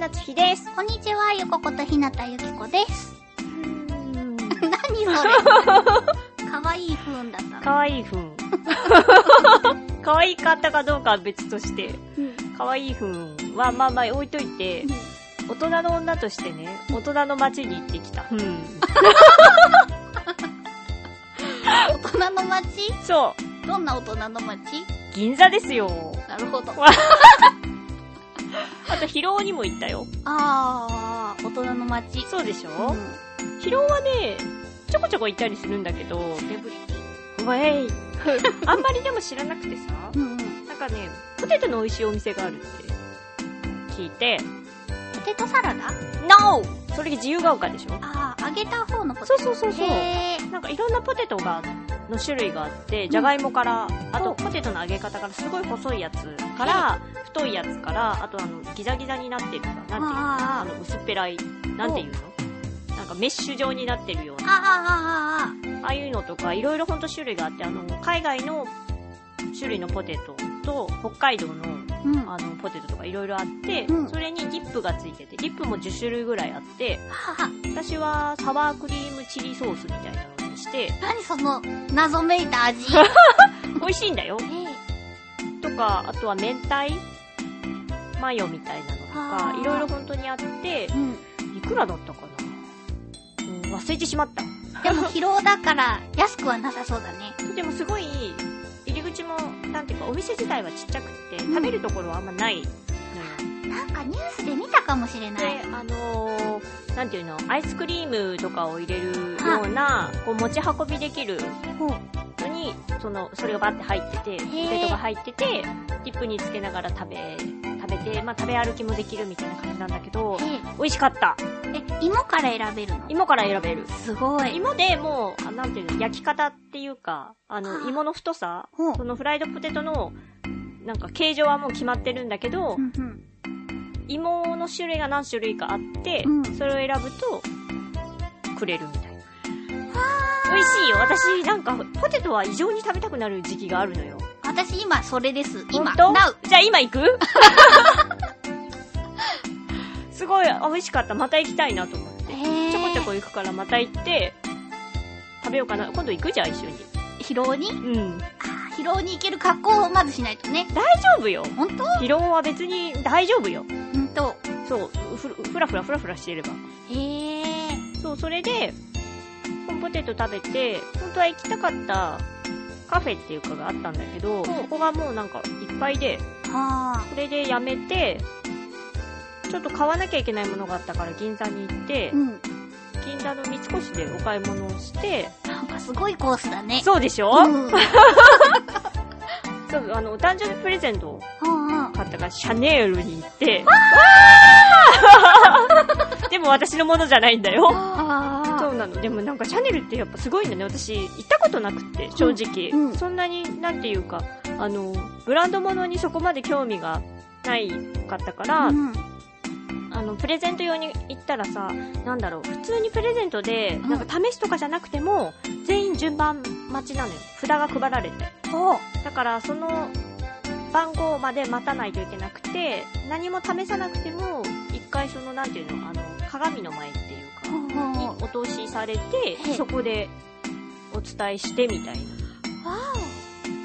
夏日です。こんにちはゆこことひなたゆきこです 何それかわいい不運だったのかわいいふん。かわいかったかどうかは別として、うんかわいいふんはまあまあ置いといて、大人の女としてね、大人の街に行ってきた。うん。大人の街？そう。どんな大人の街？銀座ですよ。なるほどあ と、広尾にも行ったよ。あー大人の街。そうでしょ、うん。広尾はね、ちょこちょこ行ったりするんだけど、デブリティ。ウェイ。あんまりでも知らなくてさ、うんうん。なんかね、ポテトの美味しいお店があるって。聞いて、ポテトサラダ？NO! それ自由が丘でしょ？ああ揚げた方のポテト。そうそうそうそう。なんかいろんなポテトが、の種類があって、じゃがいもから、あとポテトの揚げ方からすごい細いやつから、太いやつから、あとあの、ギザギザになってるさ、なんていうの？ああの、薄っぺらい、なんていうの？なんかメッシュ状になってるような、ああいうのとか、いろいろほんと種類があって、あの、海外の種類のポテトと、北海道のあの、ポテトとかいろいろあって、うん。それにディップがついてて、ディップも10種類ぐらいあって、は私はサワークリームチリソースみたいなのにして、何その謎めいた味。美味しいんだよ。えとか、あとは明太マヨみたいなのとあか、ーいろいろ本当にあって、うん。いくらだったかな、うん、忘れてしまった。でも疲労だから安くはなさそうだね。でもすごい、入り口も、なんていうか、お店自体はちっちゃくて、うん。食べるところはあんまない。なんかニュースで見たかもしれない。で、あのー、なんていうの、アイスクリームとかを入れるような、こう持ち運びできるのに、その、それがバッて入ってて、ポー。テトが入ってて、ディップにつけながら食べ、食べて、まあ食べ歩きもできるみたいな感じなんだけど、え美味しかった。え芋から選べるの？芋から選べる。すごい。芋でもう、あなんていうの、焼き方っていうか、あはの、あ。芋の太さ、そのフライドポテトの、なんか形状はもう決まってるんだけど、うんうん芋の種類が何種類かあって、うんそれを選ぶと、くれるみたいな。美味しいよ。私、なんか、ポテトは異常に食べたくなる時期があるのよ。私今それです今ほんと Now じゃあ今行く？すごい、あ美味しかった。また行きたいなと思って。へちょこちょこー行くからまた行って、食べようかな。今度行くじゃん、一緒に。疲労に？うん。疲労に行ける格好をまずしないとね大丈夫よ。ほんと疲労は別に大丈夫よ。ほんとそう、ふふらふらふらふらしてれば。へえそう、それで、コーンポテト食べて、本当は行きたかったカフェっていうかがあったんだけど、そこがもうなんかいっぱいで、はそれでやめて、ちょっと買わなきゃいけないものがあったから銀座に行ってあ、うん。銀座の三越でお買い物をして、なんかすごいコースだね。そうでしょ、うん。う んそう、あの、お誕生日プレゼントをからシャネールに行って、でも私のものじゃないんだよ。あそうなの。でもなんかシャネルってやっぱすごいんだね。私、行ったことなくて、正直。うんうんそんなに、なんていうか、あの、ブランド物にそこまで興味がないかったから、うんあの、プレゼント用に行ったらさ、なんだろう、普通にプレゼントで、うんなんか試すとかじゃなくても、全員順番待ちなのよ。札が配られて。だから、その、番号まで待たないといけなくて、何も試さなくても、一回その、なんていうの、あの、鏡の前っていうか、にお通しされてそこでお伝えしてみたいな。わ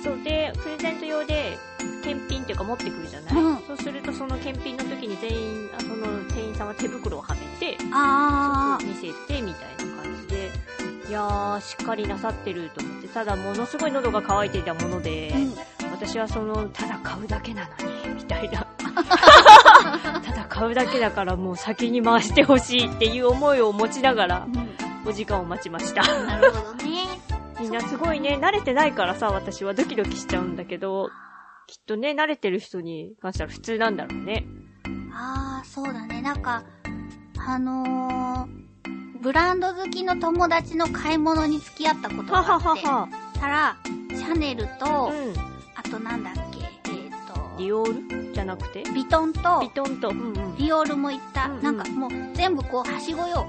そうで、プレゼント用で、検品っていうか持ってくるじゃない、うん。そうするとその検品の時に全員、あその店員さんは手袋をはめて、おあ見せてみたいな感じで、いやー、しっかりなさってると思って、ただものすごい喉が渇いていたもので、ーうん私はその、ただ買うだけなのに、みたいな。ただ買うだけだからもう先に回してほしいっていう思いを持ちながら、お時間を待ちました。なるほどね。みんなすごいね、慣れてないからさ、私はドキドキしちゃうんだけど、きっとね、慣れてる人に関しては普通なんだろうね。あー、そうだね。なんか、あのー、ブランド好きの友達の買い物に付き合ったことがあって、は。たら、シャネルと、うん。あとなんだっけ、えっ、と、ディオール？じゃなくて？ビトンと、ビトンと。うんうん。ディオールも行った。うんうんなんかもう全部こう、はしごよ。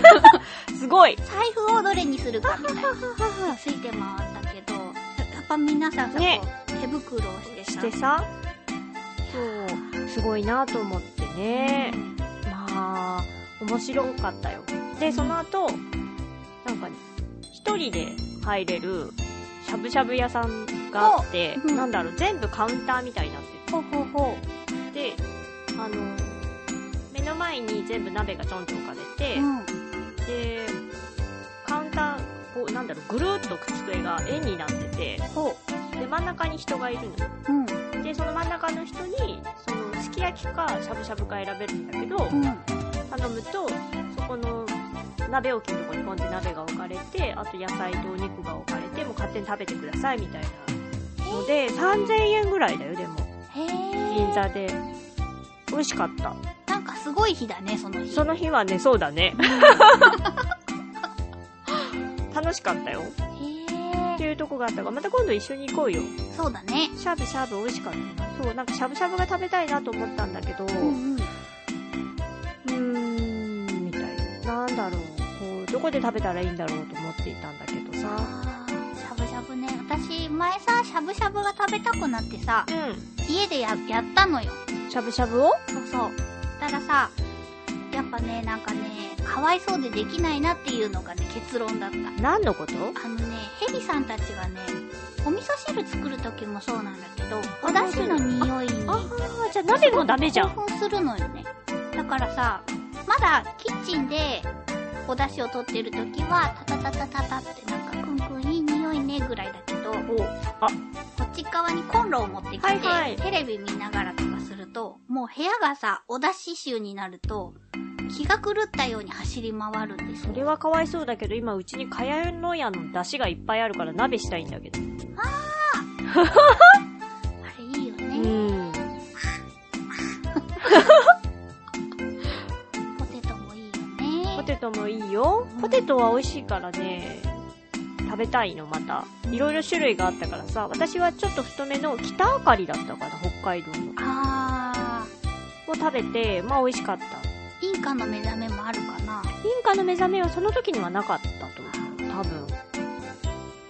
すごい財布をどれにするかみたいな。ついて回ったけど、やっぱ皆さんさ、ね手袋をしてさ。してさ、そう、すごいなと思ってね。まあ、面白かったよ。で、その後、なんかね、一人で入れるしゃぶしゃぶ屋さんがあって、おうんなんだろう、全部カウンターみたいになってほうほうほる。で、あの、目の前に全部鍋がちょんちょん置かれて、う。うん。で、カウンター、こう、なんだろう、ぐるーっと机が円になってて、ほで、真ん中に人がいるのよ。う。うん。で、その真ん中の人に、その、すき焼きかしゃぶしゃぶか選べるんだけど、うん。頼むと、そこの鍋置きのとこにポンって鍋が置かれて、あと野菜とお肉が置かれて、もう勝手に食べてくださいみたいなので、3000円ぐらいだよ、でも。銀座で。美味しかった。なんかすごい日だね、その日。その日はね、そうだね。楽しかったよ。へってー。いうとこがあったから、また今度一緒に行こうよ。そうだね。シャブシャブ美味しかったな。そう、なんかしゃぶしゃぶが食べたいなと思ったんだけど、うんうん。うーん、みたいな。なんだろう。こう、どこで食べたらいいんだろうと思っていたんだけどさ。私、前さ、しゃぶしゃぶが食べたくなってさ、う家でや、やったのよ。ん。しゃぶしゃぶを？そうそう。たらさ、やっぱね、なんかね、かわいそうでできないなっていうのがね、結論だった。何のこと？あのね、ヘビさんたちがね、お味噌汁作るときもそうなんだけど、お出汁の匂いにああ、じゃあ鍋もダメじゃん。興奮するのよね。だからさ、まだキッチンでお出汁を取ってるときは、タタタタタタってなんかねぐらいだけど、こっち側にコンロを持ってきて、はいはいテレビ見ながらとかすると、もう部屋がさ、お出汁臭になると、気が狂ったように走り回るんですよ。それはかわいそうだけど、今うちにかやのやの出汁がいっぱいあるから鍋したいんだけど。あれいいようね。ん。ポテトもいいよね。ポテトもいいよ。ポテトは美味しいからね、食べたいの、また。いろいろ種類があったからさ、私はちょっと太めの北あかりだったから、北海道の。あを食べて、まあ美味しかった。ー、インカの目覚めもあるかな。インカの目覚めはその時にはなかったと思う。多分。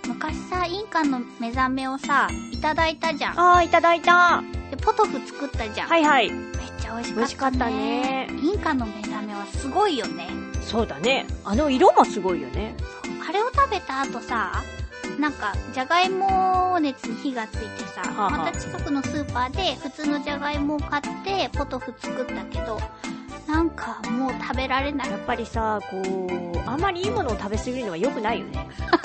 昔さ、インカの目覚めをさ、いただいたじゃん。あー、いただいた。で、ポトフ作ったじゃん。はいはい。めっちゃ美味しかった、ね。美味しかったねインカの目覚めはすごいよね。そうだね。あの色もすごいよね。あれを食べた後さ、なんか、じゃがいも熱に火がついてさ、はあはあまた近くのスーパーで普通のじゃがいもを買って、ポトフ作ったけど、なんかもう食べられないや。っぱりさ、こう、あんまりいいものを食べ過ぎるのは良くないよね。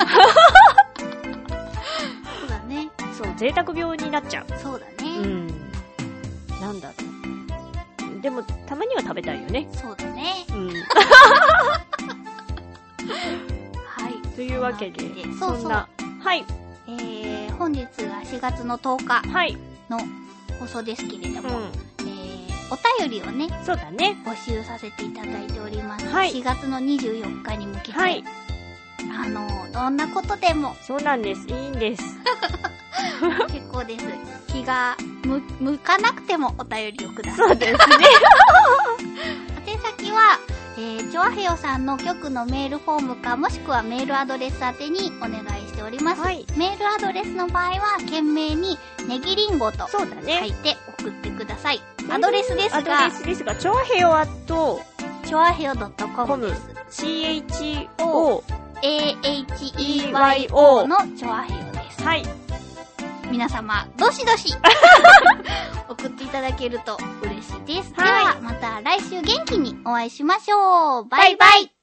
そうだね。そう、贅沢病になっちゃう。そうだね。うん。なんだろう。でも、たまには食べたいよね。そうだね。うん。はい。というわけで、そうんそうはい、えー、本日が4月の10日はい、の放送ですけれどうも、えー、お便りをね、ん。そうだね。募集させていただいております。はい4月の24日に向けて、はい。あの、どんなことでもそうなんです。いいんです。結構です。気が向向かなくてもお便りをください。そうですね。宛先は、えー、チョアヘヨさんの局のメールフォームか、もしくはメールアドレス宛てにお願いしております。はいメールアドレスの場合は、懸命にネギリンゴと書いね。て送ってください。アドレスですアドがレ、スですが、チョアヘヨアット、チョアヘヨ .com です。CHO、AHEYO のチョアヘヨです。はい。皆様、どしどし 送っていただけると嬉です。はいでは、また来週元気にお会いしましょう。バイバイ